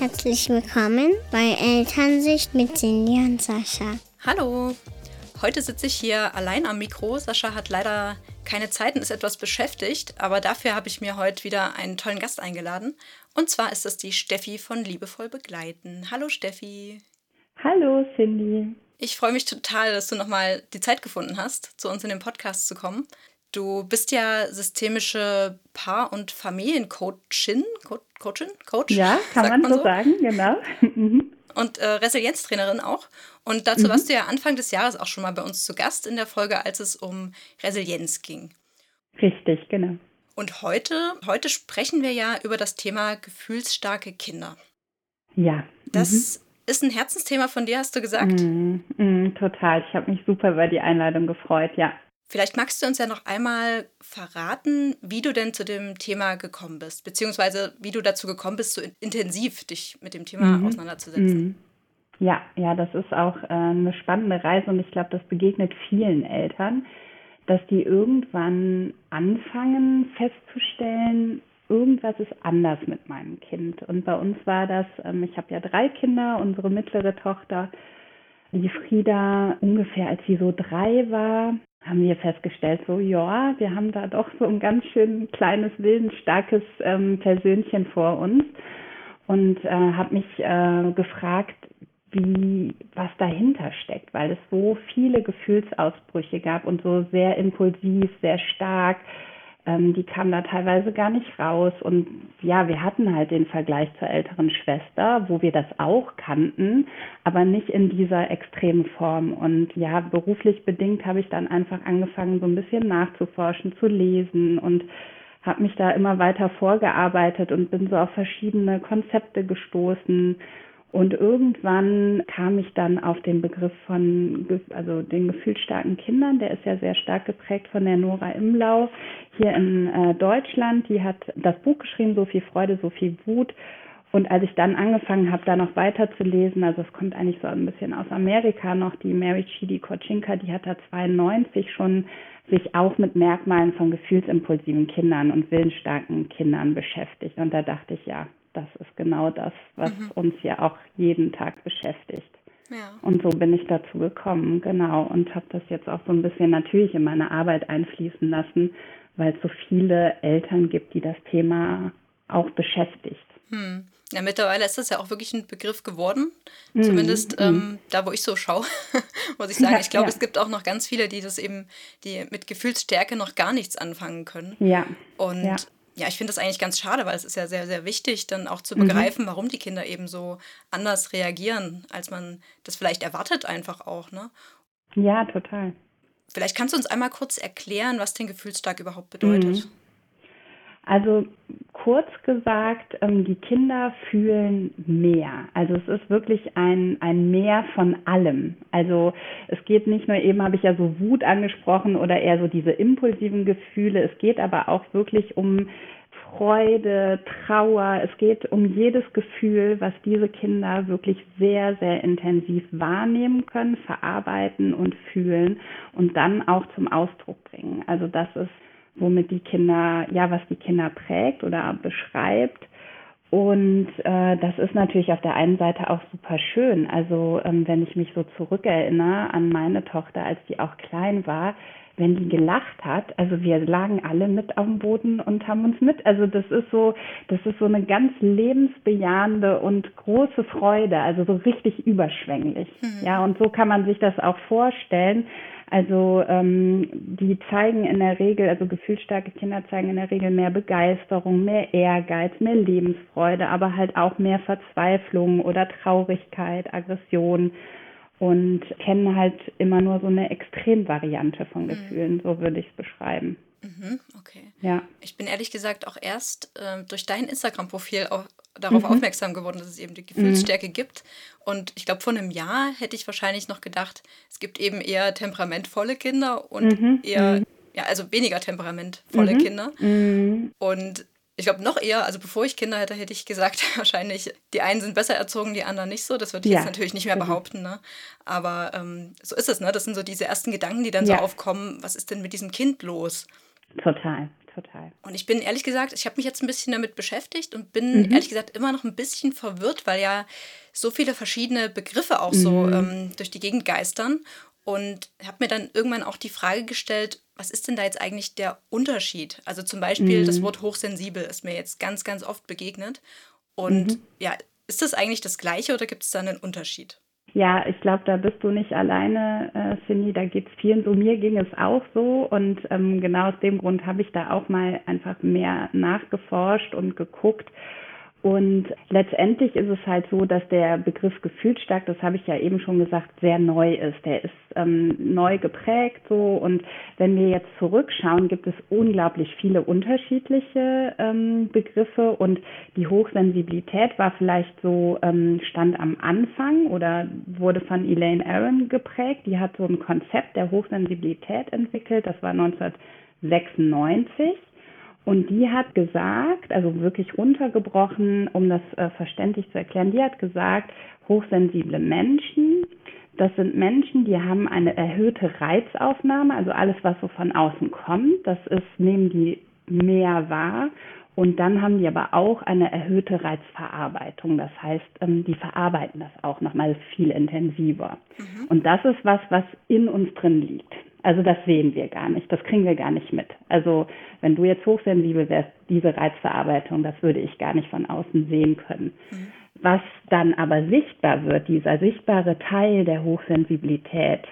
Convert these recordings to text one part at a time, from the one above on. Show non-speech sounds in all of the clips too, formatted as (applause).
Herzlich willkommen bei Elternsicht mit Cindy und Sascha. Hallo! Heute sitze ich hier allein am Mikro. Sascha hat leider keine Zeit und ist etwas beschäftigt, aber dafür habe ich mir heute wieder einen tollen Gast eingeladen. Und zwar ist das die Steffi von Liebevoll Begleiten. Hallo Steffi! Hallo Cindy! Ich freue mich total, dass du nochmal die Zeit gefunden hast, zu uns in den Podcast zu kommen. Du bist ja systemische Paar- und Familiencoachin, Co Coachin, Coach? Ja, (laughs) kann man, man so, sagen, genau. (laughs) Mhm. und äh, Resilienztrainerin auch. Und dazu mhm. warst du ja Anfang des Jahres auch schon mal bei uns zu Gast in der Folge, als es um Resilienz ging. Richtig, genau. Und heute, heute sprechen wir ja über das Thema gefühlsstarke Kinder. Ja. Das mhm. ist ein Herzensthema von dir, hast du gesagt? Mhm, mhm total. Ich habe mich super über die Einladung gefreut, ja. Vielleicht magst du uns ja noch einmal verraten, wie du denn zu dem Thema gekommen bist, beziehungsweise wie du dazu gekommen bist, so intensiv dich mit dem Thema mhm. auseinanderzusetzen. Mhm. Ja, ja, das ist auch äh, eine spannende Reise und ich glaube, das begegnet vielen Eltern, dass die irgendwann anfangen festzustellen, irgendwas ist anders mit meinem Kind. Und bei uns war das, ähm, ich habe ja drei Kinder, unsere mittlere Tochter, die Frieda, ungefähr als sie so drei war, haben wir festgestellt, so ja, wir haben da doch so ein ganz schön kleines, willensstarkes ähm, Persönchen vor uns. Und äh, habe mich äh, gefragt, wie was dahinter steckt, weil es so viele Gefühlsausbrüche gab und so sehr impulsiv, sehr stark, ähm, die kam da teilweise gar nicht raus. Und ja, wir hatten halt den Vergleich zur älteren Schwester, wo wir das auch kannten, aber nicht in dieser extremen Form. Und ja, beruflich bedingt habe ich dann einfach angefangen, so ein bisschen nachzuforschen, zu lesen und habe mich da immer weiter vorgearbeitet und bin so auf verschiedene Konzepte gestoßen und irgendwann kam ich dann auf den Begriff von, also den gefühlsstarken Kindern. Der ist ja sehr stark geprägt von der Nora Imlau hier in äh, Deutschland. Die hat das Buch geschrieben, So viel Freude, so viel Wut. Und als ich dann angefangen habe, da noch weiter zu lesen, also es kommt eigentlich so ein bisschen aus Amerika noch, die Mary Chidi Kochinka, die hat da 92 schon sich auch mit Merkmalen von gefühlsimpulsiven Kindern und willensstarken Kindern beschäftigt. Und da dachte ich, ja, das ist genau das, was mhm. uns ja auch jeden Tag beschäftigt. Ja. Und so bin ich dazu gekommen, genau, und habe das jetzt auch so ein bisschen natürlich in meine Arbeit einfließen lassen, weil es so viele Eltern gibt, die das Thema auch beschäftigt. Hm. Ja, mittlerweile ist das ja auch wirklich ein Begriff geworden. Mhm. Zumindest mhm. ähm, da, wo ich so schaue, (laughs) muss ich sagen. Ja, ich glaube, ja. es gibt auch noch ganz viele, die das eben, die mit Gefühlsstärke noch gar nichts anfangen können. Ja. Und ja ja, ich finde das eigentlich ganz schade, weil es ist ja sehr, sehr wichtig, dann auch zu mhm. begreifen, mhm. warum die Kinder eben so anders reagieren, als man das vielleicht erwartet einfach auch, ne? Ja, total. Vielleicht kannst du uns einmal kurz erklären, was den Gefühlstag überhaupt bedeutet. Mhm. Also kurz gesagt, ähm, die Kinder fühlen mehr. Also es ist wirklich ein, ein Mehr von allem. Also es geht nicht nur eben, habe ich ja so Wut angesprochen oder eher so diese impulsiven Gefühle. Es geht aber auch wirklich um Freude, Trauer. Es geht um jedes Gefühl, was diese Kinder wirklich sehr, sehr intensiv wahrnehmen können, verarbeiten und fühlen und dann auch zum Ausdruck bringen. Also das ist womit die Kinder, ja, was die Kinder prägt oder beschreibt. Und äh, das ist natürlich auf der einen Seite auch super schön. Also ähm, wenn ich mich so zurückerinnere an meine Tochter, als die auch klein war, wenn die gelacht hat, also wir lagen alle mit auf dem Boden und haben uns mit, also das ist so, das ist so eine ganz lebensbejahende und große Freude, also so richtig überschwänglich. Mhm. Ja, und so kann man sich das auch vorstellen. Also ähm, die zeigen in der Regel, also gefühlsstarke Kinder zeigen in der Regel mehr Begeisterung, mehr Ehrgeiz, mehr Lebensfreude, aber halt auch mehr Verzweiflung oder Traurigkeit, Aggression und kennen halt immer nur so eine Extremvariante von mhm. Gefühlen, mhm. so würde ich es beschreiben. Mhm, okay. Ja. Ich bin ehrlich gesagt auch erst äh, durch dein Instagram-Profil darauf mhm. aufmerksam geworden, dass es eben die Gefühlsstärke mhm. gibt. Und ich glaube, vor einem Jahr hätte ich wahrscheinlich noch gedacht, es gibt eben eher temperamentvolle Kinder und mhm. eher, mhm. ja, also weniger temperamentvolle mhm. Kinder. Mhm. Und ich glaube, noch eher, also bevor ich Kinder hätte, hätte ich gesagt, (laughs) wahrscheinlich, die einen sind besser erzogen, die anderen nicht so. Das würde ich ja. jetzt natürlich nicht mehr behaupten. Ne? Aber ähm, so ist es, ne? Das sind so diese ersten Gedanken, die dann ja. so aufkommen, was ist denn mit diesem Kind los? Total, total. Und ich bin ehrlich gesagt, ich habe mich jetzt ein bisschen damit beschäftigt und bin mhm. ehrlich gesagt immer noch ein bisschen verwirrt, weil ja so viele verschiedene Begriffe auch so mhm. ähm, durch die Gegend geistern. Und habe mir dann irgendwann auch die Frage gestellt, was ist denn da jetzt eigentlich der Unterschied? Also zum Beispiel mhm. das Wort hochsensibel ist mir jetzt ganz, ganz oft begegnet. Und mhm. ja, ist das eigentlich das Gleiche oder gibt es da einen Unterschied? Ja, ich glaube, da bist du nicht alleine, äh, Cindy. Da geht es vielen so. Mir ging es auch so. Und ähm, genau aus dem Grund habe ich da auch mal einfach mehr nachgeforscht und geguckt. Und letztendlich ist es halt so, dass der Begriff gefühlsstark, das habe ich ja eben schon gesagt, sehr neu ist. Der ist ähm, neu geprägt so. Und wenn wir jetzt zurückschauen, gibt es unglaublich viele unterschiedliche ähm, Begriffe. Und die Hochsensibilität war vielleicht so, ähm, stand am Anfang oder wurde von Elaine Aron geprägt. Die hat so ein Konzept der Hochsensibilität entwickelt. Das war 1996. Und die hat gesagt, also wirklich runtergebrochen, um das äh, verständlich zu erklären, die hat gesagt, hochsensible Menschen, das sind Menschen, die haben eine erhöhte Reizaufnahme, also alles, was so von außen kommt, das ist, nehmen die mehr wahr. Und dann haben die aber auch eine erhöhte Reizverarbeitung. Das heißt, ähm, die verarbeiten das auch nochmal viel intensiver. Mhm. Und das ist was, was in uns drin liegt. Also das sehen wir gar nicht, das kriegen wir gar nicht mit. Also wenn du jetzt hochsensibel wärst, diese Reizverarbeitung, das würde ich gar nicht von außen sehen können. Mhm. Was dann aber sichtbar wird, dieser sichtbare Teil der Hochsensibilität,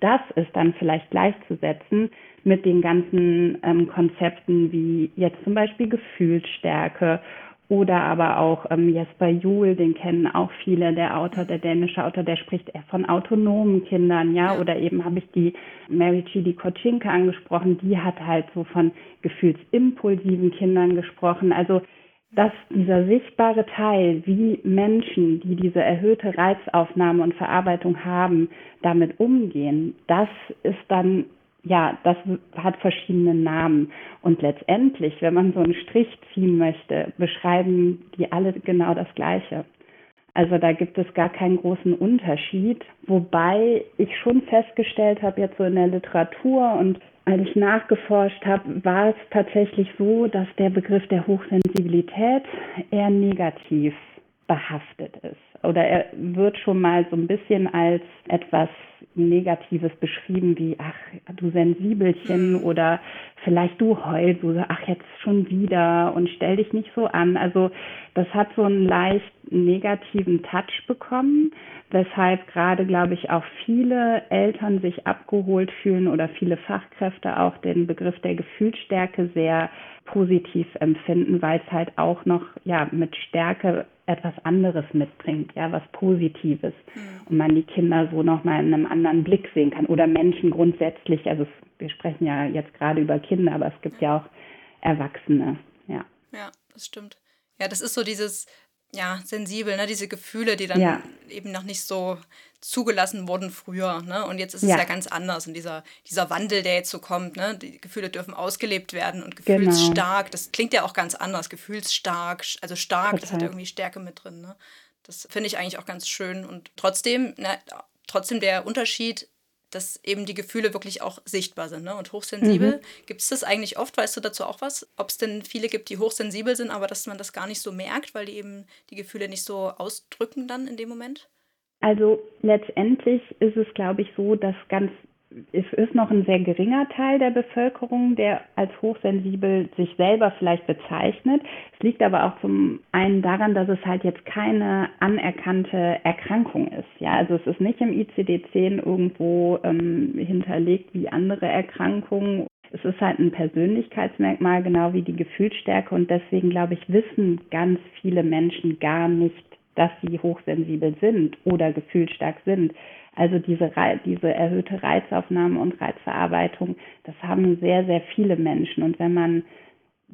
das ist dann vielleicht gleichzusetzen mit den ganzen ähm, Konzepten wie jetzt zum Beispiel Gefühlsstärke oder aber auch ähm, Jesper Juhl, den kennen auch viele, der Autor, der dänische Autor, der spricht eher von autonomen Kindern, ja, oder eben habe ich die Mary Chidi Kotschinke angesprochen, die hat halt so von gefühlsimpulsiven Kindern gesprochen. Also dass dieser sichtbare Teil, wie Menschen, die diese erhöhte Reizaufnahme und Verarbeitung haben, damit umgehen, das ist dann ja, das hat verschiedene Namen. Und letztendlich, wenn man so einen Strich ziehen möchte, beschreiben die alle genau das Gleiche. Also da gibt es gar keinen großen Unterschied, wobei ich schon festgestellt habe, jetzt so in der Literatur und als ich nachgeforscht habe, war es tatsächlich so, dass der Begriff der Hochsensibilität eher negativ behaftet ist. Oder er wird schon mal so ein bisschen als etwas Negatives beschrieben, wie ach, du Sensibelchen mhm. oder vielleicht du heulst, so, ach, jetzt schon wieder und stell dich nicht so an. Also das hat so einen leicht negativen Touch bekommen, weshalb gerade, glaube ich, auch viele Eltern sich abgeholt fühlen oder viele Fachkräfte auch den Begriff der Gefühlsstärke sehr positiv empfinden, weil es halt auch noch ja mit Stärke etwas anderes mitbringt, ja, was Positives mhm. und man die Kinder so nochmal in einem anderen Blick sehen kann oder Menschen grundsätzlich, also wir sprechen ja jetzt gerade über Kinder, aber es gibt ja auch Erwachsene, ja. Ja, das stimmt. Ja, das ist so dieses ja, sensibel, ne? diese Gefühle, die dann ja. eben noch nicht so zugelassen wurden früher. Ne? Und jetzt ist es ja. ganz anders. Und dieser, dieser Wandel, der jetzt so kommt, ne? die Gefühle dürfen ausgelebt werden und genau. gefühlsstark, genau. das klingt ja auch ganz anders. Gefühlsstark, also stark, Total. das hat irgendwie Stärke mit drin. Ne? Das finde ich eigentlich auch ganz schön. Und trotzdem, ne, trotzdem der Unterschied dass eben die Gefühle wirklich auch sichtbar sind ne? und hochsensibel. Mhm. Gibt es das eigentlich oft? Weißt du dazu auch was? Ob es denn viele gibt, die hochsensibel sind, aber dass man das gar nicht so merkt, weil die eben die Gefühle nicht so ausdrücken dann in dem Moment? Also letztendlich ist es, glaube ich, so, dass ganz es ist noch ein sehr geringer Teil der Bevölkerung, der als hochsensibel sich selber vielleicht bezeichnet. Es liegt aber auch zum einen daran, dass es halt jetzt keine anerkannte Erkrankung ist. Ja, also es ist nicht im ICD-10 irgendwo ähm, hinterlegt wie andere Erkrankungen. Es ist halt ein Persönlichkeitsmerkmal, genau wie die Gefühlsstärke. Und deswegen, glaube ich, wissen ganz viele Menschen gar nicht, dass sie hochsensibel sind oder gefühlsstark sind. Also diese, diese erhöhte Reizaufnahme und Reizverarbeitung, das haben sehr, sehr viele Menschen. Und wenn man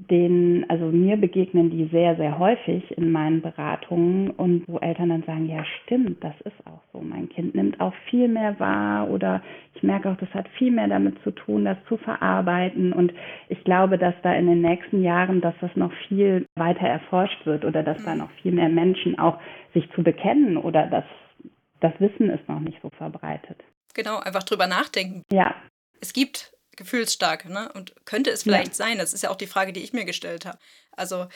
den, also mir begegnen die sehr, sehr häufig in meinen Beratungen und wo Eltern dann sagen, ja stimmt, das ist auch so. Mein Kind nimmt auch viel mehr wahr oder ich merke auch, das hat viel mehr damit zu tun, das zu verarbeiten. Und ich glaube, dass da in den nächsten Jahren, dass das noch viel weiter erforscht wird oder dass da noch viel mehr Menschen auch sich zu bekennen oder das das Wissen ist noch nicht so verbreitet. Genau, einfach drüber nachdenken. Ja. Es gibt gefühlsstark, ne? Und könnte es vielleicht ja. sein? Das ist ja auch die Frage, die ich mir gestellt habe. Also,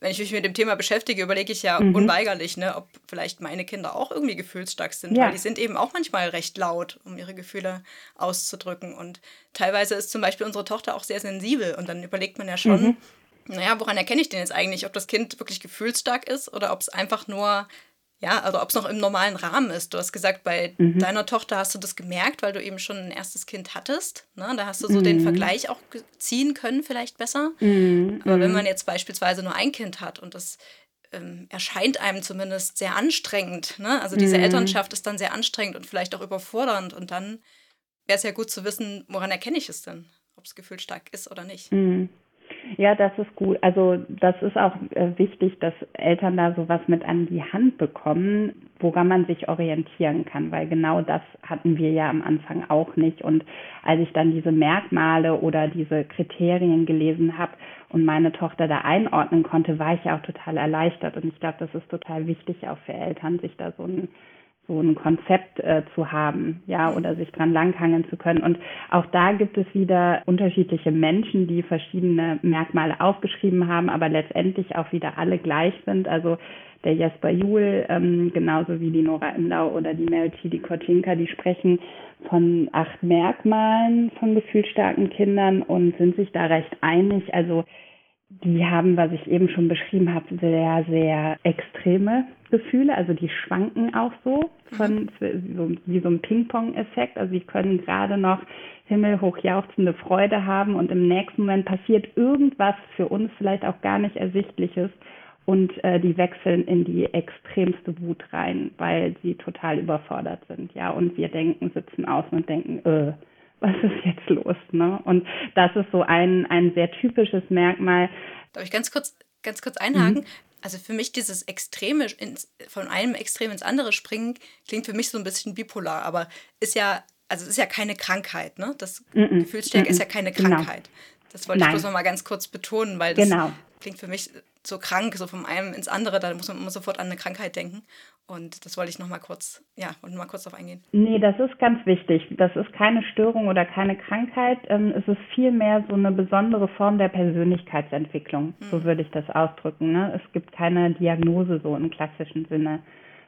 wenn ich mich mit dem Thema beschäftige, überlege ich ja mhm. unweigerlich, ne, ob vielleicht meine Kinder auch irgendwie gefühlsstark sind, ja. weil die sind eben auch manchmal recht laut, um ihre Gefühle auszudrücken. Und teilweise ist zum Beispiel unsere Tochter auch sehr sensibel und dann überlegt man ja schon, mhm. naja, woran erkenne ich denn jetzt eigentlich, ob das Kind wirklich gefühlsstark ist oder ob es einfach nur ja, also ob es noch im normalen Rahmen ist. Du hast gesagt, bei mhm. deiner Tochter hast du das gemerkt, weil du eben schon ein erstes Kind hattest. Ne? Da hast du so mhm. den Vergleich auch ziehen können, vielleicht besser. Mhm. Aber wenn mhm. man jetzt beispielsweise nur ein Kind hat und das ähm, erscheint einem zumindest sehr anstrengend, ne? also diese mhm. Elternschaft ist dann sehr anstrengend und vielleicht auch überfordernd und dann wäre es ja gut zu wissen, woran erkenne ich es denn, ob es gefühlstark ist oder nicht. Ja, das ist gut. Also das ist auch äh, wichtig, dass Eltern da sowas mit an die Hand bekommen, woran man sich orientieren kann, weil genau das hatten wir ja am Anfang auch nicht. Und als ich dann diese Merkmale oder diese Kriterien gelesen habe und meine Tochter da einordnen konnte, war ich ja auch total erleichtert. Und ich glaube, das ist total wichtig auch für Eltern, sich da so ein so ein Konzept äh, zu haben, ja, oder sich dran langhangeln zu können. Und auch da gibt es wieder unterschiedliche Menschen, die verschiedene Merkmale aufgeschrieben haben, aber letztendlich auch wieder alle gleich sind. Also der Jesper Juhl, ähm, genauso wie die Nora Imlau oder die Melchidi Kotinka, die sprechen von acht Merkmalen von gefühlsstarken Kindern und sind sich da recht einig. Also die haben, was ich eben schon beschrieben habe, sehr, sehr extreme Gefühle. Also die schwanken auch so von so, wie so ein Ping-Pong-Effekt. Also die können gerade noch himmelhoch jauchzende Freude haben und im nächsten Moment passiert irgendwas für uns vielleicht auch gar nicht Ersichtliches und äh, die wechseln in die extremste Wut rein, weil sie total überfordert sind. Ja, und wir denken, sitzen außen und denken, äh, was ist jetzt los? Ne? Und das ist so ein, ein sehr typisches Merkmal. Darf ich ganz kurz, ganz kurz einhaken? Mhm. Also für mich dieses Extreme, ins, von einem Extrem ins andere springen, klingt für mich so ein bisschen bipolar, aber ist ja, also ist ja keine Krankheit, ne? Das mhm. Gefühlsstärke mhm. ist ja keine genau. Krankheit. Genau. Das wollte Nein. ich bloß noch mal ganz kurz betonen, weil das genau. klingt für mich so krank, so vom einen ins andere, da muss man immer sofort an eine Krankheit denken. Und das wollte ich noch mal kurz, ja, und mal kurz darauf eingehen. Nee, das ist ganz wichtig. Das ist keine Störung oder keine Krankheit. Ähm, es ist vielmehr so eine besondere Form der Persönlichkeitsentwicklung. Mhm. So würde ich das ausdrücken. Ne? Es gibt keine Diagnose so im klassischen Sinne.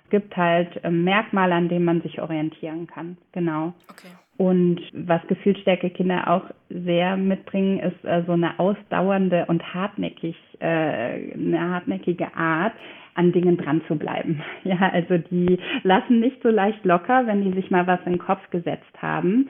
Es gibt halt ähm, Merkmale, an denen man sich orientieren kann. Genau. Okay. Und was gefühlsstärke Kinder auch sehr mitbringen, ist äh, so eine ausdauernde und hartnäckig, äh, eine hartnäckige Art, an Dingen dran zu bleiben. (laughs) Ja, also die lassen nicht so leicht locker, wenn die sich mal was in den Kopf gesetzt haben,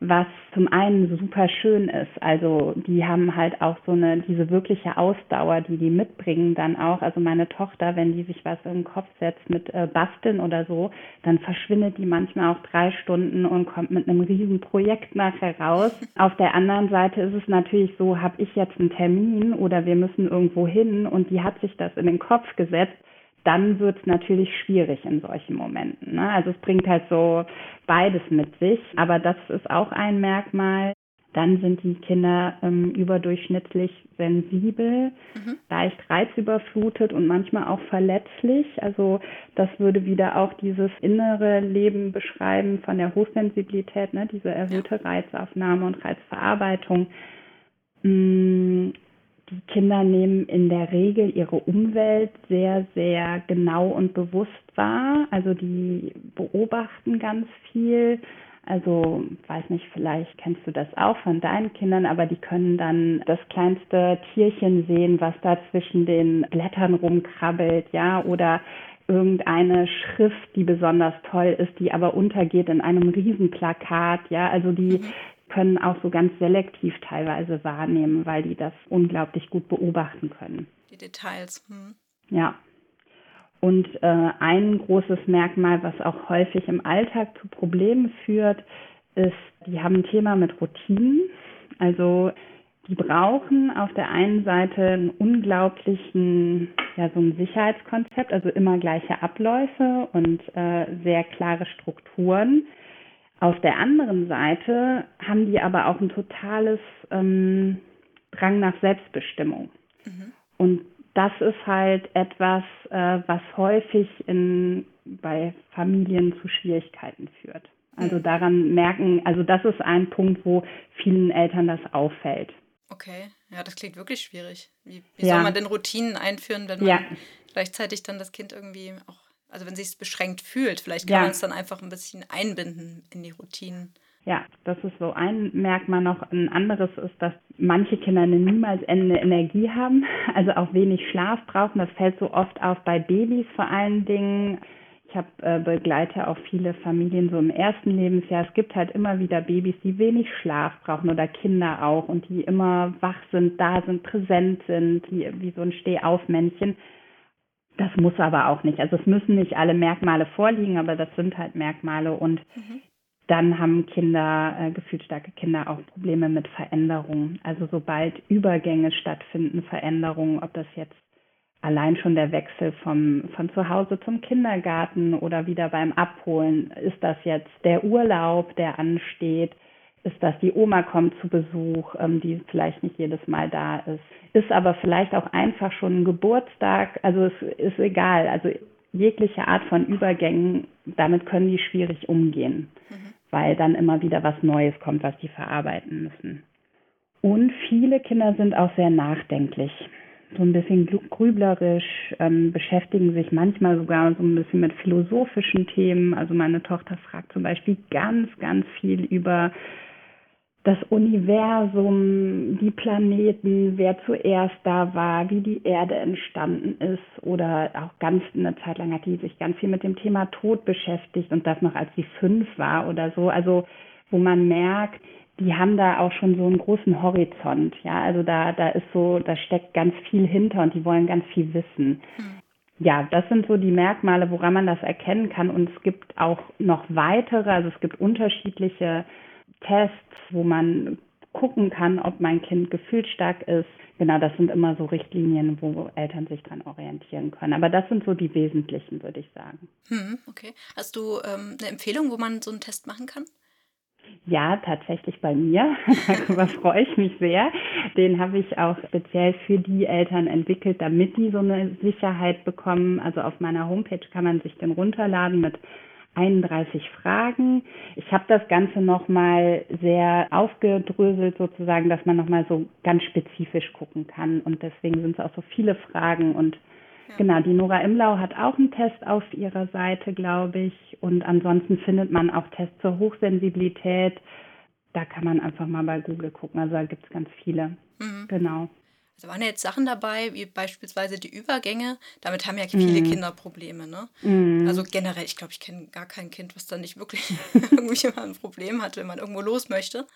was zum einen super schön ist. Also die haben halt auch so eine, diese wirkliche Ausdauer, die die mitbringen dann auch. Also meine Tochter, wenn die sich was in den Kopf setzt mit äh, Basteln oder so, dann verschwindet die manchmal auch drei Stunden und kommt mit einem riesen Projekt nachher raus. (laughs) Auf der anderen Seite ist es natürlich so, habe ich jetzt einen Termin oder wir müssen irgendwo hin und die hat sich das in den Kopf gesetzt dann wird es natürlich schwierig in solchen Momenten. Ne? Also es bringt halt so beides mit sich, aber das ist auch ein Merkmal. Dann sind die Kinder ähm, überdurchschnittlich sensibel, mhm. leicht reizüberflutet und manchmal auch verletzlich. Also das würde wieder auch dieses innere Leben beschreiben von der Hochsensibilität, ne? diese erhöhte Reizaufnahme und Reizverarbeitung. Die Kinder nehmen in der Regel ihre Umwelt sehr, sehr genau und bewusst wahr. Also die beobachten ganz viel. Also, weiß nicht, vielleicht kennst du das auch von deinen Kindern, aber die können dann das kleinste Tierchen sehen, was da zwischen den Blättern rumkrabbelt, ja, oder irgendeine Schrift, die besonders toll ist, die aber untergeht in einem Riesenplakat, ja, also die mhm können auch so ganz selektiv teilweise wahrnehmen, weil die das unglaublich gut beobachten können. Die Details. Hm. Ja. Und äh, ein großes Merkmal, was auch häufig im Alltag zu Problemen führt, ist, die haben ein Thema mit Routinen. Also die brauchen auf der einen Seite einen unglaublichen, ja, so ein Sicherheitskonzept, also immer gleiche Abläufe und äh, sehr klare Strukturen. Auf der anderen Seite haben die aber auch ein totales ähm, Drang nach Selbstbestimmung. Mhm. Und das ist halt etwas, äh, was häufig in, bei Familien zu Schwierigkeiten führt. Also daran merken, also das ist ein Punkt, wo vielen Eltern das auffällt. Okay, ja, das klingt wirklich schwierig. Wie, wie ja. soll man denn Routinen einführen, wenn man ja. gleichzeitig dann das Kind irgendwie auch, also wenn sich es beschränkt fühlt, vielleicht kann ja. man es dann einfach ein bisschen einbinden in die Routinen. Ja, das ist so ein Merkmal noch. Ein anderes ist, dass manche Kinder eine niemals endende Energie haben, (laughs) also auch wenig Schlaf brauchen. Das fällt so oft auf bei Babys vor allen Dingen. Ich habe äh, begleite auch viele Familien so im ersten Lebensjahr. Es gibt halt immer wieder Babys, die wenig Schlaf brauchen oder Kinder auch und die immer wach sind, da sind, präsent sind, wie, wie so ein Stehaufmännchen. Das muss aber auch nicht. Also es müssen nicht alle Merkmale vorliegen, aber das sind halt Merkmale und mhm. Dann haben Kinder, äh, gefühlsstarke Kinder auch Probleme mit Veränderungen. Also sobald Übergänge stattfinden, Veränderungen, ob das jetzt allein schon der Wechsel vom, von zu Hause zum Kindergarten oder wieder beim Abholen, ist das jetzt der Urlaub, der ansteht, ist das die Oma kommt zu Besuch, ähm, die vielleicht nicht jedes Mal da ist, ist aber vielleicht auch einfach schon ein Geburtstag, also es ist egal, also jegliche Art von Übergängen, damit können die schwierig umgehen. Mhm weil dann immer wieder was Neues kommt, was die verarbeiten müssen. Und viele Kinder sind auch sehr nachdenklich, so ein bisschen grüblerisch, ähm, beschäftigen sich manchmal sogar so ein bisschen mit philosophischen Themen. Also meine Tochter fragt zum Beispiel ganz, ganz viel über das Universum, die Planeten, wer zuerst da war, wie die Erde entstanden ist oder auch ganz eine Zeit lang hat die sich ganz viel mit dem Thema Tod beschäftigt und das noch als sie fünf war oder so. Also wo man merkt, die haben da auch schon so einen großen Horizont. Ja, also da, da ist so, da steckt ganz viel hinter und die wollen ganz viel wissen. Hm. Ja, das sind so die Merkmale, woran man das erkennen kann. Und es gibt auch noch weitere, also es gibt unterschiedliche Tests, wo man gucken kann, ob mein Kind gefühlsstark ist. Genau, das sind immer so Richtlinien, wo Eltern sich dran orientieren können. Aber das sind so die wesentlichen, würde ich sagen. Hm, okay. Hast du ähm, eine Empfehlung, wo man so einen Test machen kann? Ja, tatsächlich bei mir. (laughs) Darüber freue ich mich sehr. Den habe ich auch speziell für die Eltern entwickelt, damit die so eine Sicherheit bekommen. Also auf meiner Homepage kann man sich den runterladen mit 31 Fragen. Ich habe das Ganze nochmal sehr aufgedröselt sozusagen, dass man nochmal so ganz spezifisch gucken kann. Und deswegen sind es auch so viele Fragen. Und ja. genau, die Nora Imlau hat auch einen Test auf ihrer Seite, glaube ich. Und ansonsten findet man auch Tests zur Hochsensibilität. Da kann man einfach mal bei Google gucken. Also da gibt es ganz viele. Mhm. Genau. Da waren ja jetzt Sachen dabei, wie beispielsweise die Übergänge. Damit haben ja viele mm. Kinder Probleme. Ne? Mm. Also generell, ich glaube, ich kenne gar kein Kind, was da nicht wirklich (laughs) irgendwie mal ein Problem hat, wenn man irgendwo los möchte.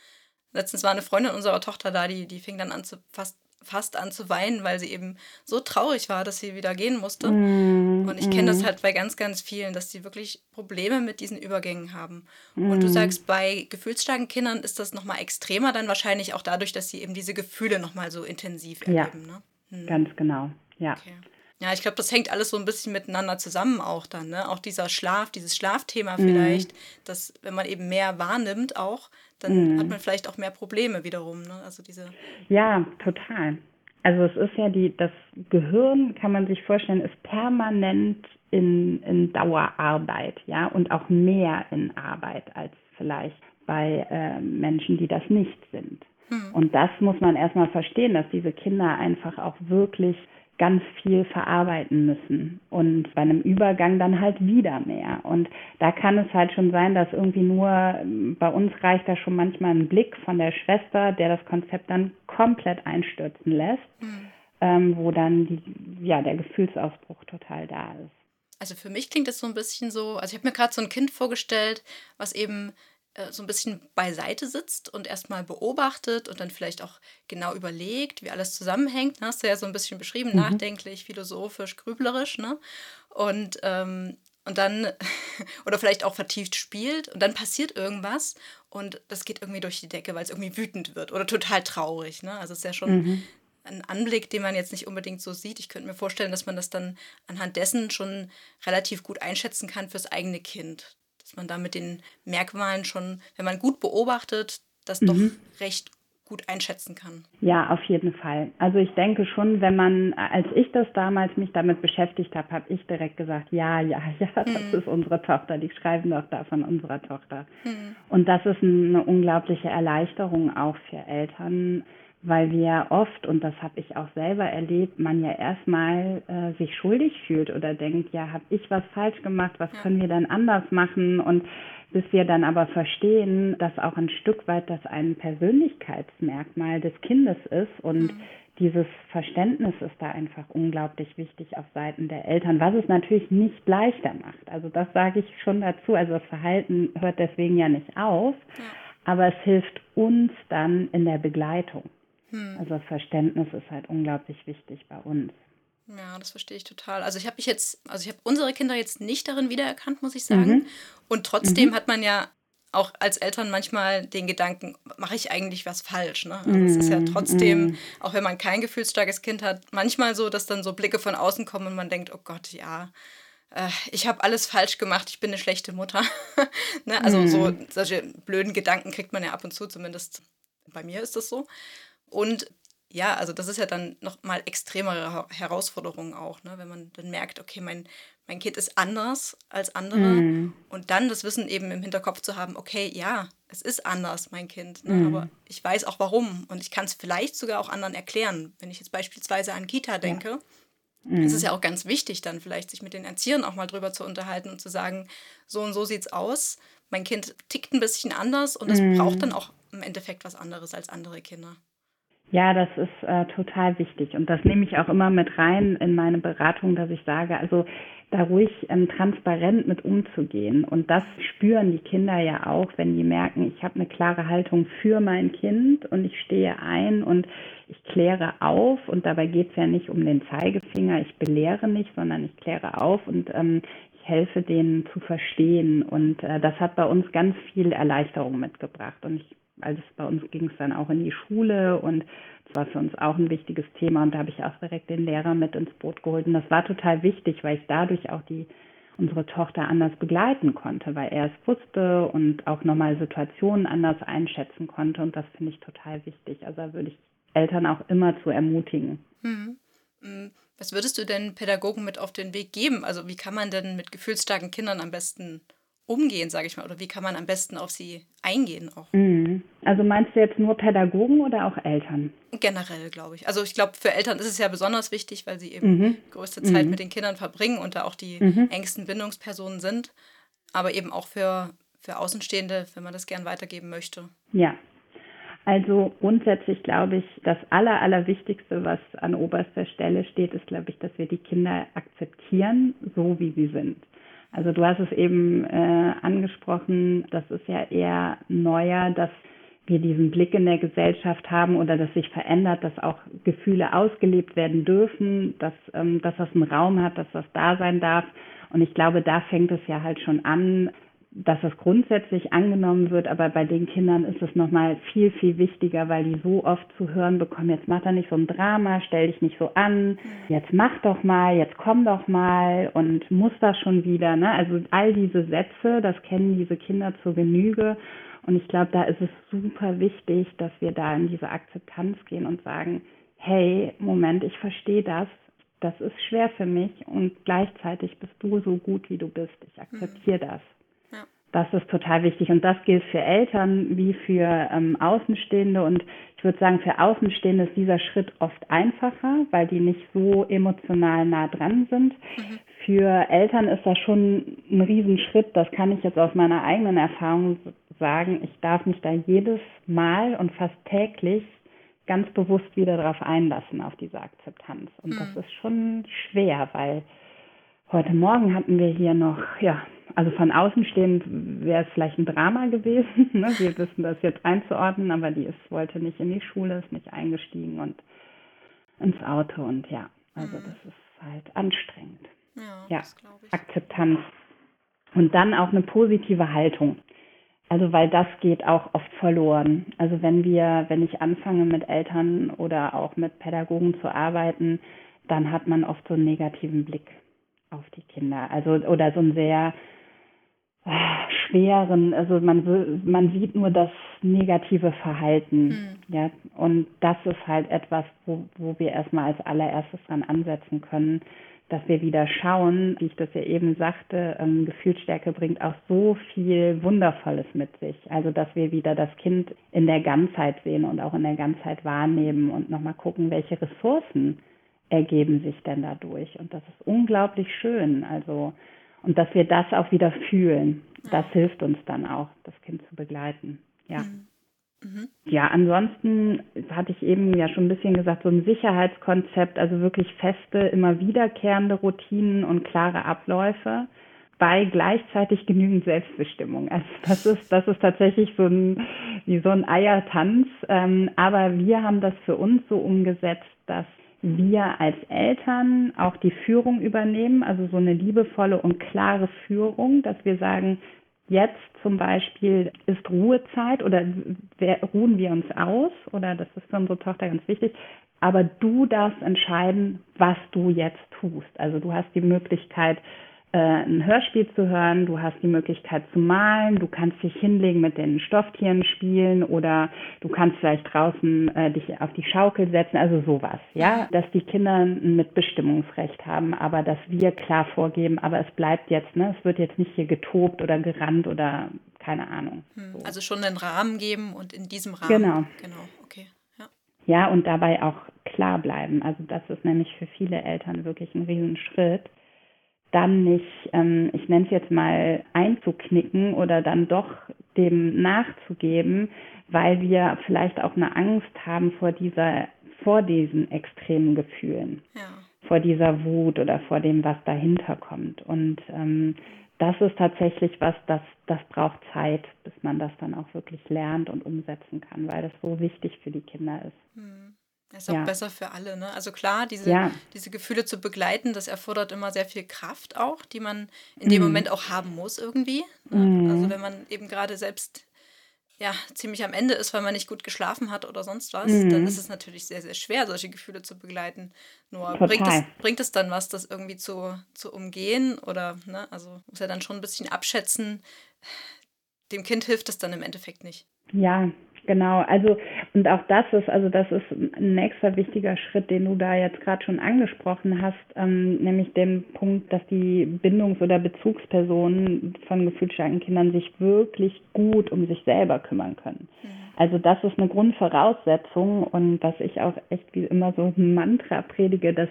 Letztens war eine Freundin unserer Tochter da, die, die fing dann an zu fast fast an zu weinen, weil sie eben so traurig war, dass sie wieder gehen musste. Mm, und ich kenne mm. das halt bei ganz, ganz vielen, dass die wirklich Probleme mit diesen Übergängen haben. Mm. Und du mm. sagst, bei gefühlsstarken Kindern ist das nochmal extremer, dann wahrscheinlich auch dadurch, dass sie eben diese Gefühle nochmal so intensiv erleben. Ja, ne? hm. ganz genau, ja. Okay. Ja, ich glaube, das hängt alles so ein bisschen miteinander zusammen auch dann, ne? Auch dieser Schlaf, dieses Schlafthema mm. vielleicht, dass wenn man eben mehr wahrnimmt auch, dann mm. hat man vielleicht auch mehr Probleme wiederum, ne? Also diese. Ja, total. Also es ist ja die, das Gehirn, kann man sich vorstellen, ist permanent in, in Dauerarbeit, ja, und auch mehr in Arbeit als vielleicht bei äh, Menschen, die das nicht sind. Hm. Und das muss man erstmal verstehen, dass diese Kinder einfach auch wirklich ganz viel verarbeiten müssen und bei einem Übergang dann halt wieder mehr. Und da kann es halt schon sein, dass irgendwie nur, bei uns reicht da schon manchmal ein Blick von der Schwester, der das Konzept dann komplett einstürzen lässt, mhm. ähm, wo dann die, ja, der Gefühlsausbruch total da ist. Also für mich klingt das so ein bisschen so, also ich habe mir gerade so ein Kind vorgestellt, was eben so ein bisschen beiseite sitzt und erstmal beobachtet und dann vielleicht auch genau überlegt, wie alles zusammenhängt. Ne? Hast du ja so ein bisschen beschrieben, mhm. nachdenklich, philosophisch, grüblerisch. Ne? Und, ähm, und dann, (laughs) oder vielleicht auch vertieft spielt und dann passiert irgendwas und das geht irgendwie durch die Decke, weil es irgendwie wütend wird oder total traurig. Ne? Also es ist ja schon mhm. ein Anblick, den man jetzt nicht unbedingt so sieht. Ich könnte mir vorstellen, dass man das dann anhand dessen schon relativ gut einschätzen kann fürs eigene Kind dass man da mit den Merkmalen schon, wenn man gut beobachtet, das mhm. doch recht gut einschätzen kann. Ja, auf jeden Fall. Also ich denke schon, wenn man, als ich das damals mich damit beschäftigt habe, habe ich direkt gesagt, ja, ja, (laughs) ja, das mhm. ist unsere Tochter. Die schreiben doch da von unserer Tochter. Mhm. Und das ist eine unglaubliche Erleichterung auch für Eltern, weil wir oft, und das habe ich auch selber erlebt, man ja erstmal äh, sich schuldig fühlt oder denkt, ja, habe ich was falsch gemacht, was können wir denn anders machen? Und bis wir dann aber verstehen, dass auch ein Stück weit das ein Persönlichkeitsmerkmal des Kindes ist und mhm. dieses Verständnis ist da einfach unglaublich wichtig auf Seiten der Eltern, was es natürlich nicht leichter macht. Also das sage ich schon dazu. Also das Verhalten hört deswegen ja nicht auf, ja. aber es hilft uns dann in der Begleitung. Mhm. Also Verständnis ist halt unglaublich wichtig bei uns. Ja, das verstehe ich total. Also ich habe mich jetzt, also ich habe unsere Kinder jetzt nicht darin wiedererkannt, muss ich sagen. Mhm. Und trotzdem mhm. hat man ja auch als Eltern manchmal den Gedanken, mache ich eigentlich was falsch? Ne? Also es ist ja mhm. trotzdem, mhm. auch wenn man kein gefühlsstarkes Kind hat, manchmal so, dass dann so Blicke von außen kommen und man denkt, oh Gott, ja, äh, ich habe alles falsch gemacht, ich bin eine schlechte Mutter. (laughs) ne? Also so mhm. solche blöden Gedanken kriegt man ja ab und zu, zumindest bei mir ist das so. Und ja, also das ist ja dann nochmal extremere Herausforderungen auch, ne? wenn man dann merkt, okay, mein, mein Kind ist anders als andere mm. und dann das Wissen eben im Hinterkopf zu haben, okay, ja, es ist anders, mein Kind, ne? mm. aber ich weiß auch warum und ich kann es vielleicht sogar auch anderen erklären. Wenn ich jetzt beispielsweise an Kita denke, ja. mm. ist es ja auch ganz wichtig, dann vielleicht sich mit den Erziehern auch mal drüber zu unterhalten und zu sagen, so und so sieht es aus, mein Kind tickt ein bisschen anders und es mm. braucht dann auch im Endeffekt was anderes als andere Kinder. Ja, das ist äh, total wichtig und das nehme ich auch immer mit rein in meine Beratung, dass ich sage, also da ruhig ähm, transparent mit umzugehen. Und das spüren die Kinder ja auch, wenn die merken, ich habe eine klare Haltung für mein Kind und ich stehe ein und ich kläre auf. Und dabei geht es ja nicht um den Zeigefinger, ich belehre nicht, sondern ich kläre auf und ähm, ich helfe denen zu verstehen. Und äh, das hat bei uns ganz viel Erleichterung mitgebracht. Und ich also bei uns ging es dann auch in die Schule und das war für uns auch ein wichtiges Thema und da habe ich auch direkt den Lehrer mit ins Boot geholt und das war total wichtig, weil ich dadurch auch die unsere Tochter anders begleiten konnte, weil er es wusste und auch nochmal Situationen anders einschätzen konnte und das finde ich total wichtig. Also da würde ich Eltern auch immer zu ermutigen. Mhm. Was würdest du denn Pädagogen mit auf den Weg geben? Also wie kann man denn mit gefühlsstarken Kindern am besten umgehen, sage ich mal? Oder wie kann man am besten auf sie eingehen auch? Mhm. Also meinst du jetzt nur Pädagogen oder auch Eltern? Generell, glaube ich. Also ich glaube, für Eltern ist es ja besonders wichtig, weil sie eben mhm. größte Zeit mhm. mit den Kindern verbringen und da auch die mhm. engsten Bindungspersonen sind. Aber eben auch für, für Außenstehende, wenn man das gern weitergeben möchte. Ja, also grundsätzlich glaube ich, das Aller, Allerwichtigste, was an oberster Stelle steht, ist, glaube ich, dass wir die Kinder akzeptieren, so wie sie sind. Also du hast es eben äh, angesprochen, das ist ja eher neuer, dass wir diesen Blick in der Gesellschaft haben oder dass sich verändert, dass auch Gefühle ausgelebt werden dürfen, dass, ähm, dass das einen Raum hat, dass das da sein darf. Und ich glaube, da fängt es ja halt schon an, dass es grundsätzlich angenommen wird, aber bei den Kindern ist es nochmal viel, viel wichtiger, weil die so oft zu hören bekommen, jetzt mach da nicht so ein Drama, stell dich nicht so an, jetzt mach doch mal, jetzt komm doch mal und muss das schon wieder. Ne? Also all diese Sätze, das kennen diese Kinder zur Genüge. Und ich glaube, da ist es super wichtig, dass wir da in diese Akzeptanz gehen und sagen, hey, Moment, ich verstehe das, das ist schwer für mich und gleichzeitig bist du so gut, wie du bist. Ich akzeptiere das. Das ist total wichtig und das gilt für Eltern wie für ähm, Außenstehende und ich würde sagen, für Außenstehende ist dieser Schritt oft einfacher, weil die nicht so emotional nah dran sind. Mhm. Für Eltern ist das schon ein Riesenschritt, das kann ich jetzt aus meiner eigenen Erfahrung sagen. Ich darf mich da jedes Mal und fast täglich ganz bewusst wieder darauf einlassen, auf diese Akzeptanz. Und mhm. das ist schon schwer, weil heute Morgen hatten wir hier noch, ja, also von außen stehend wäre es vielleicht ein Drama gewesen. (laughs) Ne? Wir wissen das jetzt einzuordnen, aber die ist, wollte nicht in die Schule, ist nicht eingestiegen und ins Auto und ja, also mhm. das ist halt anstrengend. Ja, ja Akzeptanz. Und dann auch eine positive Haltung. Also weil das geht auch oft verloren. Also wenn wir, wenn ich anfange mit Eltern oder auch mit Pädagogen zu arbeiten, dann hat man oft so einen negativen Blick auf die Kinder. Also oder so ein sehr schweren, also man, man sieht nur das negative Verhalten. Mhm. Ja, und das ist halt etwas, wo, wo wir erstmal als allererstes dran ansetzen können, dass wir wieder schauen, wie ich das ja eben sagte, ähm, Gefühlsstärke bringt auch so viel Wundervolles mit sich. Also, dass wir wieder das Kind in der Ganzheit sehen und auch in der Ganzheit wahrnehmen und nochmal gucken, welche Ressourcen ergeben sich denn dadurch. Und das ist unglaublich schön. Also, und dass wir das auch wieder fühlen, das hilft uns dann auch, das Kind zu begleiten. Ja. Mhm. mhm. Ja, ansonsten hatte ich eben ja schon ein bisschen gesagt, so ein Sicherheitskonzept, also wirklich feste, immer wiederkehrende Routinen und klare Abläufe bei gleichzeitig genügend Selbstbestimmung. Also das ist, das ist tatsächlich so ein, wie so ein Eiertanz. Ähm, aber wir haben das für uns so umgesetzt, dass wir als Eltern auch die Führung übernehmen, also so eine liebevolle und klare Führung, dass wir sagen, jetzt zum Beispiel ist Ruhezeit oder ruhen wir uns aus oder das ist für unsere Tochter ganz wichtig, aber du darfst entscheiden, was du jetzt tust. Also du hast die Möglichkeit, ein Hörspiel zu hören, du hast die Möglichkeit zu malen, du kannst dich hinlegen mit den Stofftieren spielen oder du kannst vielleicht draußen äh, dich auf die Schaukel setzen, also sowas, ja, dass die Kinder ein Mitbestimmungsrecht haben, aber dass wir klar vorgeben, aber es bleibt jetzt, ne, es wird jetzt nicht hier getobt oder gerannt oder keine Ahnung. Hm, so. Also schon einen Rahmen geben und in diesem Rahmen. Genau. Genau, okay. Ja. ja, und dabei auch klar bleiben. Also das ist nämlich für viele Eltern wirklich ein Riesenschritt dann nicht, ähm, ich nenne es jetzt mal, einzuknicken oder dann doch dem nachzugeben, weil wir vielleicht auch eine Angst haben vor dieser, vor diesen extremen Gefühlen, ja. vor dieser Wut oder vor dem, was dahinter kommt. Und ähm, das ist tatsächlich was, das, das braucht Zeit, bis man das dann auch wirklich lernt und umsetzen kann, weil das so wichtig für die Kinder ist. Hm. Ist auch ja. besser für alle, ne? Also klar, diese, ja. diese Gefühle zu begleiten, das erfordert immer sehr viel Kraft auch, die man in dem mhm. Moment auch haben muss irgendwie. Mhm. Also wenn man eben gerade selbst ja, ziemlich am Ende ist, weil man nicht gut geschlafen hat oder sonst was, mhm. dann ist es natürlich sehr, sehr schwer, solche Gefühle zu begleiten. Nur bringt es, bringt es dann was, das irgendwie zu, zu umgehen? Oder, ne, also muss ja dann schon ein bisschen abschätzen. Dem Kind hilft es dann im Endeffekt nicht. Ja, Genau, also und auch das ist, also das ist ein nächster wichtiger Schritt, den du da jetzt gerade schon angesprochen hast, ähm, nämlich den Punkt, dass die Bindungs- oder Bezugspersonen von gefühlsstarken Kindern sich wirklich gut um sich selber kümmern können. Mhm. Also das ist eine Grundvoraussetzung und was ich auch echt wie immer so ein Mantra predige, dass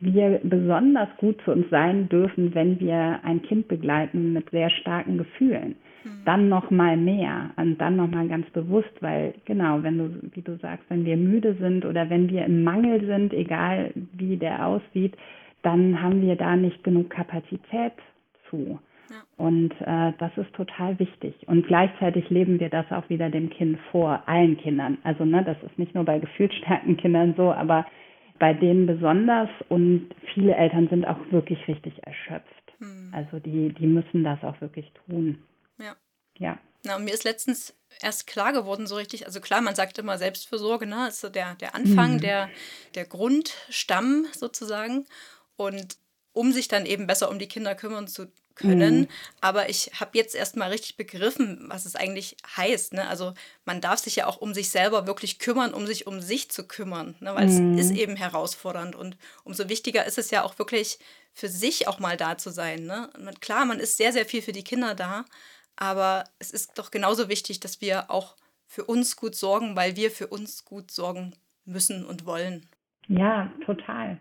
wir besonders gut zu uns sein dürfen, wenn wir ein Kind begleiten mit sehr starken Gefühlen. Mhm. Dann noch mal mehr und dann noch mal ganz bewusst, weil genau, wenn du, wie du sagst, wenn wir müde sind oder wenn wir im Mangel sind, egal wie der aussieht, dann haben wir da nicht genug Kapazität zu. Ja. Und äh, das ist total wichtig. Und gleichzeitig leben wir das auch wieder dem Kind vor, allen Kindern. Also ne, das ist nicht nur bei gefühlsstarken Kindern so, aber bei denen besonders. Und viele Eltern sind auch wirklich richtig erschöpft. Hm. Also die, die müssen das auch wirklich tun. Ja. Na, und mir ist letztens erst klar geworden, so richtig, also klar, man sagt immer Selbstfürsorge, ne? ist so der, der Anfang, mhm. der, der Grundstamm sozusagen. Und um sich dann eben besser um die Kinder kümmern zu können. Mhm. Aber ich habe jetzt erst mal richtig begriffen, was es eigentlich heißt. Ne? Also man darf sich ja auch um sich selber wirklich kümmern, um sich um sich zu kümmern, ne? weil mhm. es ist eben herausfordernd. Und umso wichtiger ist es ja auch wirklich für sich auch mal da zu sein. Ne? klar, man ist sehr, sehr viel für die Kinder da, aber es ist doch genauso wichtig, dass wir auch für uns gut sorgen, weil wir für uns gut sorgen müssen und wollen. Ja, total.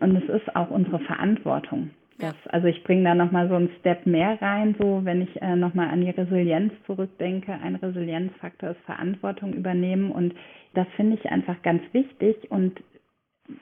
Und es ist auch unsere Verantwortung. Das, also ich bringe da nochmal so einen Step mehr rein, so wenn ich äh, nochmal an die Resilienz zurückdenke. Ein Resilienzfaktor ist Verantwortung übernehmen und das finde ich einfach ganz wichtig und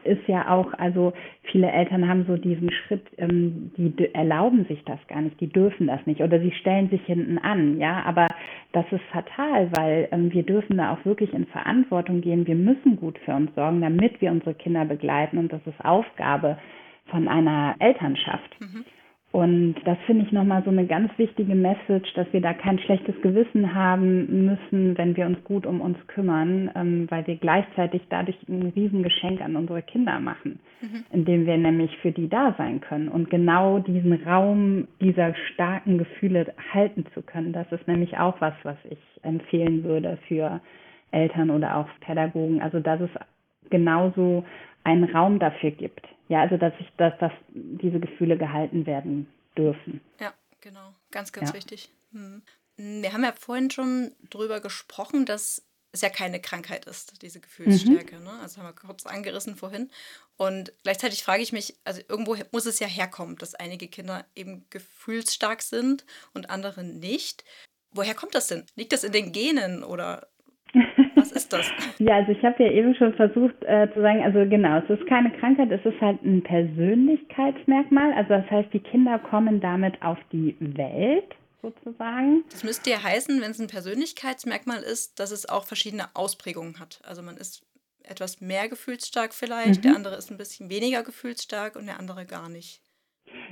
ist ja auch, also viele Eltern haben so diesen Schritt, ähm, die erlauben sich das gar nicht, die dürfen das nicht oder sie stellen sich hinten an, ja, aber das ist fatal, weil ähm, wir dürfen da auch wirklich in Verantwortung gehen. Wir müssen gut für uns sorgen, damit wir unsere Kinder begleiten und das ist Aufgabe von einer Elternschaft. Mhm. Und das finde ich nochmal so eine ganz wichtige Message, dass wir da kein schlechtes Gewissen haben müssen, wenn wir uns gut um uns kümmern, ähm, weil wir gleichzeitig dadurch ein Riesengeschenk an unsere Kinder machen, mhm. indem wir nämlich für die da sein können und genau diesen Raum dieser starken Gefühle halten zu können. Das ist nämlich auch was, was ich empfehlen würde für Eltern oder auch Pädagogen. Also dass es genauso einen Raum dafür gibt. Ja, also dass ich, dass, dass diese Gefühle gehalten werden dürfen. Ja, genau. Ganz, ganz ja. wichtig. Hm. Wir haben ja vorhin schon drüber gesprochen, dass es ja keine Krankheit ist, diese Gefühlsstärke. Mhm. Ne? Also haben wir kurz angerissen vorhin. Und gleichzeitig frage ich mich, also irgendwo muss es ja herkommen, dass einige Kinder eben gefühlsstark sind und andere nicht. Woher kommt das denn? Liegt das in den Genen oder was ist das? ja, also ich habe ja eben schon versucht äh, zu sagen, also genau, es ist keine Krankheit, es ist halt ein Persönlichkeitsmerkmal. Also das heißt, die Kinder kommen damit auf die Welt sozusagen. Das müsste ja heißen, wenn es ein Persönlichkeitsmerkmal ist, dass es auch verschiedene Ausprägungen hat. Also man ist etwas mehr gefühlsstark vielleicht, mhm. der andere ist ein bisschen weniger gefühlsstark und der andere gar nicht.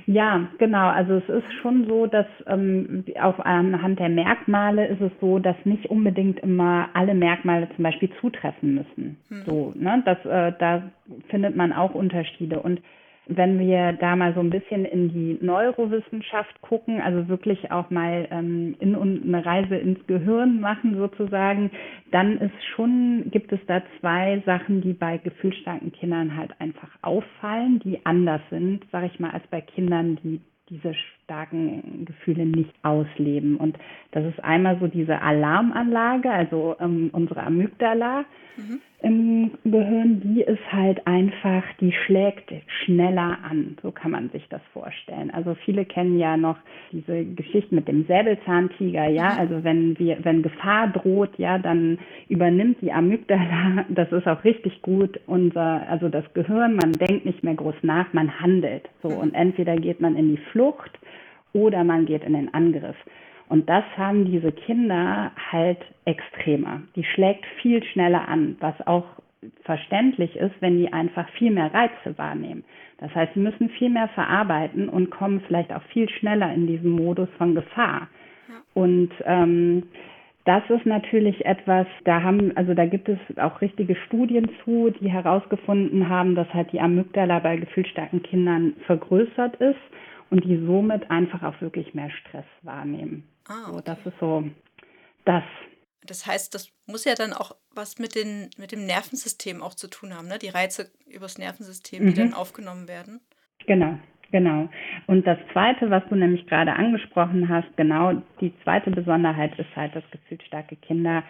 Ja, genau. Also es ist schon so, dass ähm, auf anhand der Merkmale ist es so, dass nicht unbedingt immer alle Merkmale zum Beispiel zutreffen müssen. Hm. So, ne? Das, äh, da findet man auch Unterschiede. Und wenn wir da mal so ein bisschen in die Neurowissenschaft gucken, also wirklich auch mal ähm, in und eine Reise ins Gehirn machen sozusagen, dann ist schon, gibt es da zwei Sachen, die bei gefühlsstarken Kindern halt einfach auffallen, die anders sind, sage ich mal, als bei Kindern, die diese starken Gefühle nicht ausleben. Und das ist einmal so diese Alarmanlage, also ähm, unsere Amygdala mhm. im Gehirn, die ist halt einfach, die schlägt schneller an. So kann man sich das vorstellen. Also viele kennen ja noch diese Geschichte mit dem Säbelzahntiger, ja. Mhm. Also wenn wir, wenn Gefahr droht, ja, dann übernimmt die Amygdala, (laughs) das ist auch richtig gut, unser, also das Gehirn, man denkt nicht mehr groß nach, man handelt. So, mhm. und entweder geht man in die Flucht oder man geht in den Angriff. Und das haben diese Kinder halt extremer. Die schlägt viel schneller an, was auch verständlich ist, wenn die einfach viel mehr Reize wahrnehmen. Das heißt, sie müssen viel mehr verarbeiten und kommen vielleicht auch viel schneller in diesen Modus von Gefahr. Und ähm, das ist natürlich etwas, da haben, also da gibt es auch richtige Studien zu, die herausgefunden haben, dass halt die Amygdala bei gefühlsstarken Kindern vergrößert ist und die somit einfach auch wirklich mehr Stress wahrnehmen. Ah, okay. so, das ist so das. Das heißt, das muss ja dann auch was mit, den, mit dem Nervensystem auch zu tun haben, ne? Die Reize übers Nervensystem, die mhm. dann aufgenommen werden. Genau, genau. Und das Zweite, was du nämlich gerade angesprochen hast, genau, die zweite Besonderheit ist halt, dass gefühlsstarke Kinder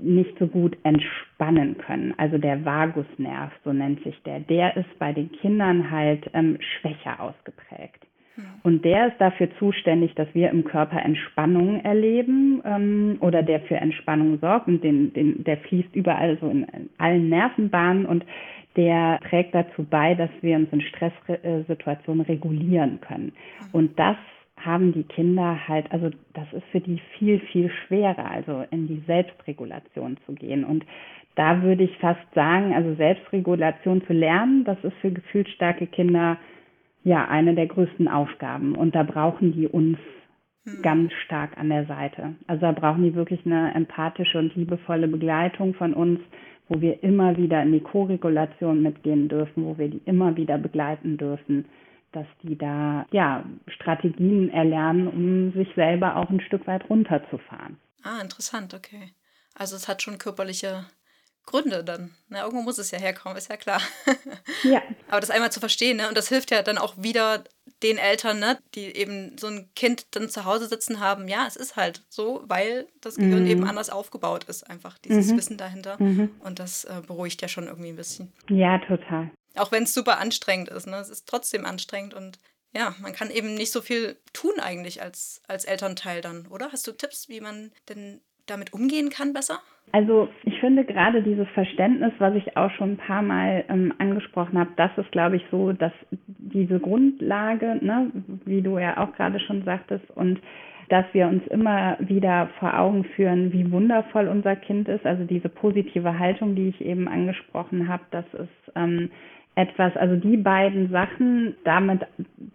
nicht so gut entspannen können. Also der Vagusnerv, so nennt sich der, der ist bei den Kindern halt ähm, schwächer ausgeprägt. Und der ist dafür zuständig, dass wir im Körper Entspannung erleben ähm, oder der für Entspannung sorgt und den, den, der fließt überall so in, in allen Nervenbahnen und der trägt dazu bei, dass wir uns in Stresssituationen regulieren können. Und das haben die Kinder halt, also das ist für die viel, viel schwerer, also in die Selbstregulation zu gehen. Und da würde ich fast sagen, also Selbstregulation zu lernen, das ist für gefühlsstarke Kinder ja eine der größten Aufgaben. Und da brauchen die uns hm. ganz stark an der Seite. Also da brauchen die wirklich eine empathische und liebevolle Begleitung von uns, wo wir immer wieder in die Co-Regulation mitgehen dürfen, wo wir die immer wieder begleiten dürfen, dass die da ja Strategien erlernen, um sich selber auch ein Stück weit runterzufahren. Ah, interessant, okay. Also es hat schon körperliche Gründe dann. Na, irgendwo muss es ja herkommen, ist ja klar. Ja. (laughs) Aber das einmal zu verstehen, ne? und das hilft ja dann auch wieder den Eltern, ne? die eben so ein Kind dann zu Hause sitzen haben. Ja, es ist halt so, weil das Gehirn mhm. eben anders aufgebaut ist, einfach dieses mhm. Wissen dahinter. Mhm. Und das äh, beruhigt ja schon irgendwie ein bisschen. Ja, total. Auch wenn es super anstrengend ist. Ne? Es ist trotzdem anstrengend und ja, man kann eben nicht so viel tun eigentlich als, als Elternteil dann, oder? Hast du Tipps, wie man denn damit umgehen kann besser? Also ich finde gerade dieses Verständnis, was ich auch schon ein paar Mal ähm, angesprochen habe, das ist, glaube ich, so, dass diese Grundlage, ne, wie du ja auch gerade schon sagtest, und dass wir uns immer wieder vor Augen führen, wie wundervoll unser Kind ist. Also diese positive Haltung, die ich eben angesprochen habe, das ist ähm, etwas, also die beiden Sachen, damit,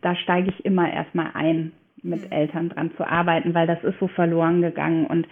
da steige ich immer erstmal ein, mit mhm. Eltern dran zu arbeiten, weil das ist so verloren gegangen. Und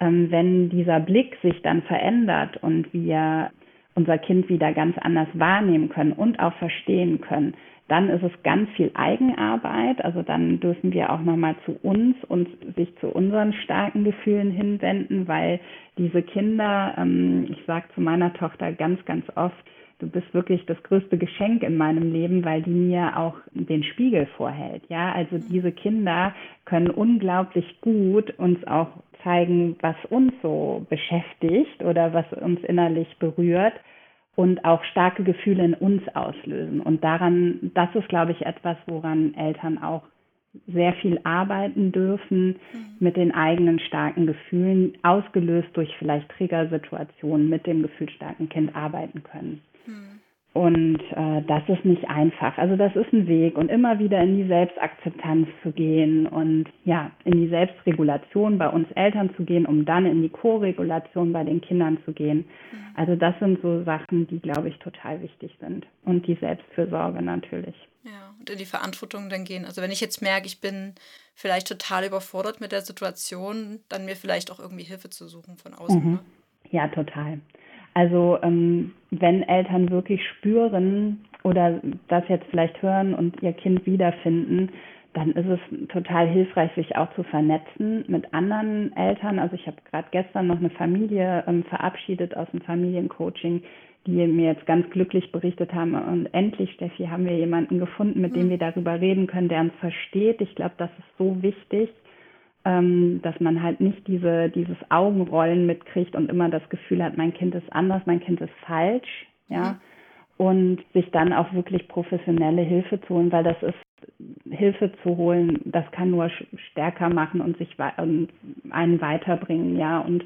wenn dieser Blick sich dann verändert und wir unser Kind wieder ganz anders wahrnehmen können und auch verstehen können, dann ist es ganz viel Eigenarbeit. Also dann dürfen wir auch nochmal zu uns und sich zu unseren starken Gefühlen hinwenden, weil diese Kinder, ähm, ich sage zu meiner Tochter ganz, ganz oft, du bist wirklich das größte Geschenk in meinem Leben, weil die mir auch den Spiegel vorhält. Ja, also diese Kinder können unglaublich gut uns auch zeigen, was uns so beschäftigt oder was uns innerlich berührt und auch starke Gefühle in uns auslösen. Und daran, das ist, glaube ich, etwas, woran Eltern auch sehr viel arbeiten dürfen mhm. mit den eigenen starken Gefühlen, ausgelöst durch vielleicht Triggersituationen mit dem gefühlsstarken Kind arbeiten können. Mhm. Und äh, das ist nicht einfach. Also das ist ein Weg und immer wieder in die Selbstakzeptanz zu gehen und ja, in die Selbstregulation bei uns Eltern zu gehen, um dann in die Co-Regulation bei den Kindern zu gehen. Also das sind so Sachen, die, glaube ich, total wichtig sind. Und die Selbstfürsorge natürlich. Ja, und in die Verantwortung dann gehen. Also wenn ich jetzt merke, ich bin vielleicht total überfordert mit der Situation, dann mir vielleicht auch irgendwie Hilfe zu suchen von außen. Mhm. Ne? Ja, total. Also ähm, wenn Eltern wirklich spüren oder das jetzt vielleicht hören und ihr Kind wiederfinden, dann ist es total hilfreich, sich auch zu vernetzen mit anderen Eltern. Also ich habe gerade gestern noch eine Familie ähm, verabschiedet aus dem Familiencoaching, die mir jetzt ganz glücklich berichtet haben. Und endlich, Steffi, haben wir jemanden gefunden, mit dem mhm. wir darüber reden können, der uns versteht. Ich glaube, das ist so wichtig ähm, dass man halt nicht diese, dieses Augenrollen mitkriegt und immer das Gefühl hat, mein Kind ist anders, mein Kind ist falsch, ja. Mhm. Und sich dann auch wirklich professionelle Hilfe zu holen, weil das ist Hilfe zu holen, das kann nur stärker machen und sich und einen weiterbringen, ja. Und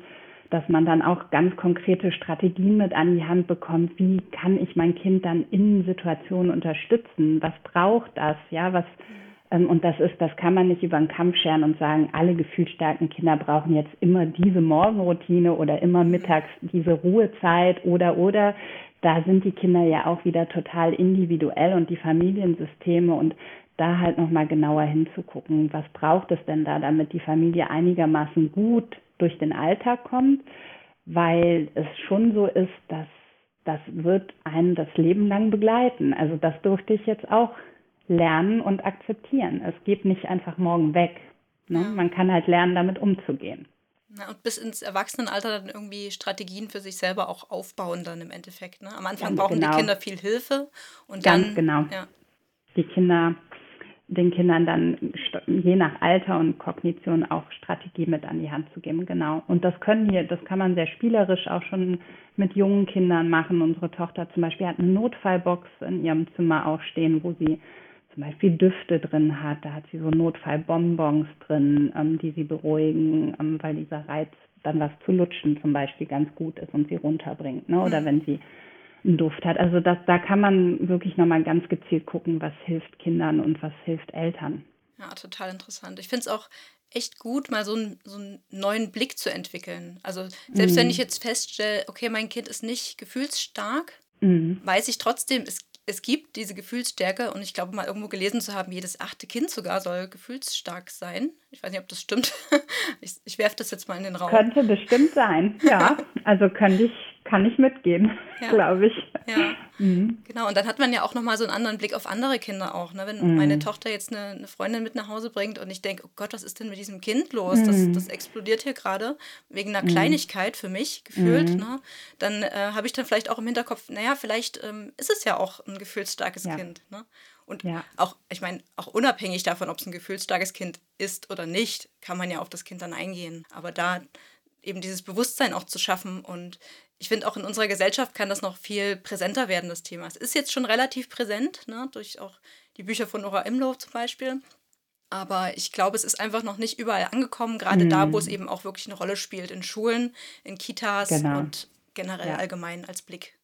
dass man dann auch ganz konkrete Strategien mit an die Hand bekommt. Wie kann ich mein Kind dann in Situationen unterstützen? Was braucht das? Ja, was, ähm, und das ist, das kann man nicht über den Kampf scheren und sagen, alle gefühlsstarken Kinder brauchen jetzt immer diese Morgenroutine oder immer mittags diese Ruhezeit oder, oder. Da sind die Kinder ja auch wieder total individuell und die Familiensysteme und da halt nochmal genauer hinzugucken, was braucht es denn da, damit die Familie einigermaßen gut durch den Alltag kommt, weil es schon so ist, dass das wird einen das Leben lang begleiten. Also das durfte ich jetzt auch lernen und akzeptieren. Es geht nicht einfach morgen weg. Ne? Ja. Man kann halt lernen, damit umzugehen. Na, und bis ins Erwachsenenalter dann irgendwie Strategien für sich selber auch aufbauen dann im Endeffekt. Ne? Am Anfang Ganz brauchen genau. die Kinder viel Hilfe und Ganz dann. genau. Ja. Die Kinder, den Kindern dann je nach Alter und Kognition auch Strategie mit an die Hand zu geben. Genau. Und das können hier, das kann man sehr spielerisch auch schon mit jungen Kindern machen. Unsere Tochter zum Beispiel hat eine Notfallbox in ihrem Zimmer auch stehen, wo sie zum Beispiel Düfte drin hat. Da hat sie so Notfallbonbons drin, ähm, die sie beruhigen, ähm, weil dieser Reiz, dann was zu lutschen zum Beispiel ganz gut ist und sie runterbringt. Ne? Oder mhm. wenn sie einen Duft hat. Also das, da kann man wirklich nochmal ganz gezielt gucken, was hilft Kindern und was hilft Eltern. Ja, total interessant. Ich finde es auch echt gut, mal so, ein, so einen neuen Blick zu entwickeln. Also selbst mhm. wenn ich jetzt feststelle, okay, mein Kind ist nicht gefühlsstark, mhm. weiß ich trotzdem, es es gibt diese Gefühlsstärke und ich glaube mal irgendwo gelesen zu haben, jedes achte Kind sogar soll gefühlsstark sein. Ich weiß nicht, ob das stimmt. (laughs) Ich, ich werfe das jetzt mal in den Raum. Könnte bestimmt sein, ja. (laughs) Also könnte ich, kann ich mitgehen, (laughs) ja. glaube ich. Ja, mhm. genau. Und dann hat man ja auch nochmal so einen anderen Blick auf andere Kinder auch. Ne? Wenn mhm. meine Tochter jetzt eine, eine, Freundin mit nach Hause bringt und ich denke, oh Gott, was ist denn mit diesem Kind los? Mhm. Das, das explodiert hier gerade wegen einer mhm. Kleinigkeit für mich gefühlt. Mhm. Ne? Dann äh, habe ich dann vielleicht auch im Hinterkopf, naja, vielleicht ähm, ist es ja auch ein gefühlsstarkes ja. Kind. Ne? Und ja. auch, ich meine, auch unabhängig davon, ob es ein gefühlsstarkes Kind ist oder nicht, kann man ja auf das Kind dann eingehen. Aber da eben dieses Bewusstsein auch zu schaffen und ich finde auch in unserer Gesellschaft kann das noch viel präsenter werden, das Thema. Es ist jetzt schon relativ präsent, ne, durch auch die Bücher von Nora Imlow zum Beispiel. Aber ich glaube, es ist einfach noch nicht überall angekommen, gerade mhm. da, wo es mhm. eben auch wirklich eine Rolle spielt, in Schulen, in Kitas genau. und generell ja. allgemein als Blick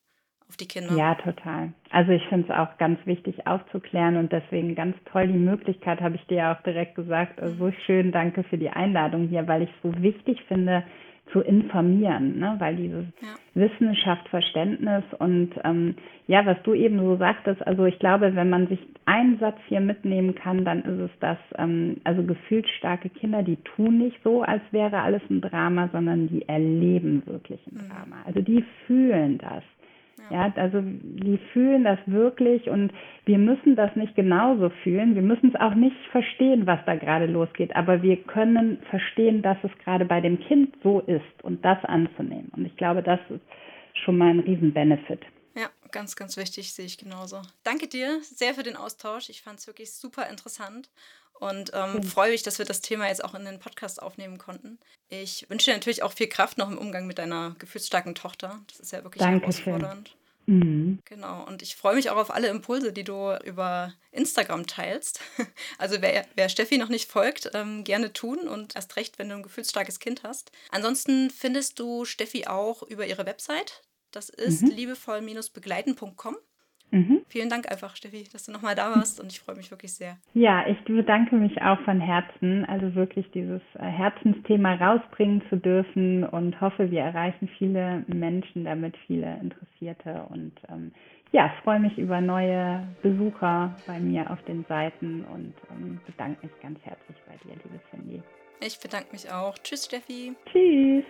auf die Kinder. Ja, total. Also ich finde es auch ganz wichtig aufzuklären und deswegen ganz toll die Möglichkeit, habe ich dir auch direkt gesagt. Also so schön, danke für die Einladung hier, weil ich es so wichtig finde, zu informieren, ne? weil dieses ja. Wissenschaft, Verständnis und ähm, ja, was du eben so sagtest, also ich glaube, wenn man sich einen Satz hier mitnehmen kann, dann ist es das, ähm, also gefühlsstarke Kinder, die tun nicht so, als wäre alles ein Drama, sondern die erleben wirklich ein mhm. Drama. Also die fühlen das. Ja, also die fühlen das wirklich und wir müssen das nicht genauso fühlen. Wir müssen es auch nicht verstehen, was da gerade losgeht, aber wir können verstehen, dass es gerade bei dem Kind so ist und das anzunehmen. Und ich glaube, das ist schon mal ein Riesen-Benefit. Ja, ganz, ganz wichtig, sehe ich genauso. Danke dir sehr für den Austausch. Ich fand es wirklich super interessant und ähm, freue mich, dass wir das Thema jetzt auch in den Podcast aufnehmen konnten. Ich wünsche dir natürlich auch viel Kraft noch im Umgang mit deiner gefühlsstarken Tochter. Das ist ja wirklich Danke herausfordernd. Mhm. Genau, und ich freue mich auch auf alle Impulse, die du über Instagram teilst. (laughs) Also wer, wer Steffi noch nicht folgt, ähm, gerne tun und erst recht, wenn du ein gefühlsstarkes Kind hast. Ansonsten findest du Steffi auch über ihre Website. Das ist mhm. liebevoll-begleiten.com. Mhm. Vielen Dank einfach, Steffi, dass du nochmal da warst und ich freue mich wirklich sehr. Ja, ich bedanke mich auch von Herzen, also wirklich dieses äh, Herzensthema rausbringen zu dürfen und hoffe, wir erreichen viele Menschen damit, viele Interessierte und ähm, ja, freue mich über neue Besucher bei mir auf den Seiten und ähm, bedanke mich ganz herzlich bei dir, liebe Cindy. Ich bedanke mich auch. Tschüss, Steffi. Tschüss.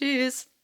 Tschüss.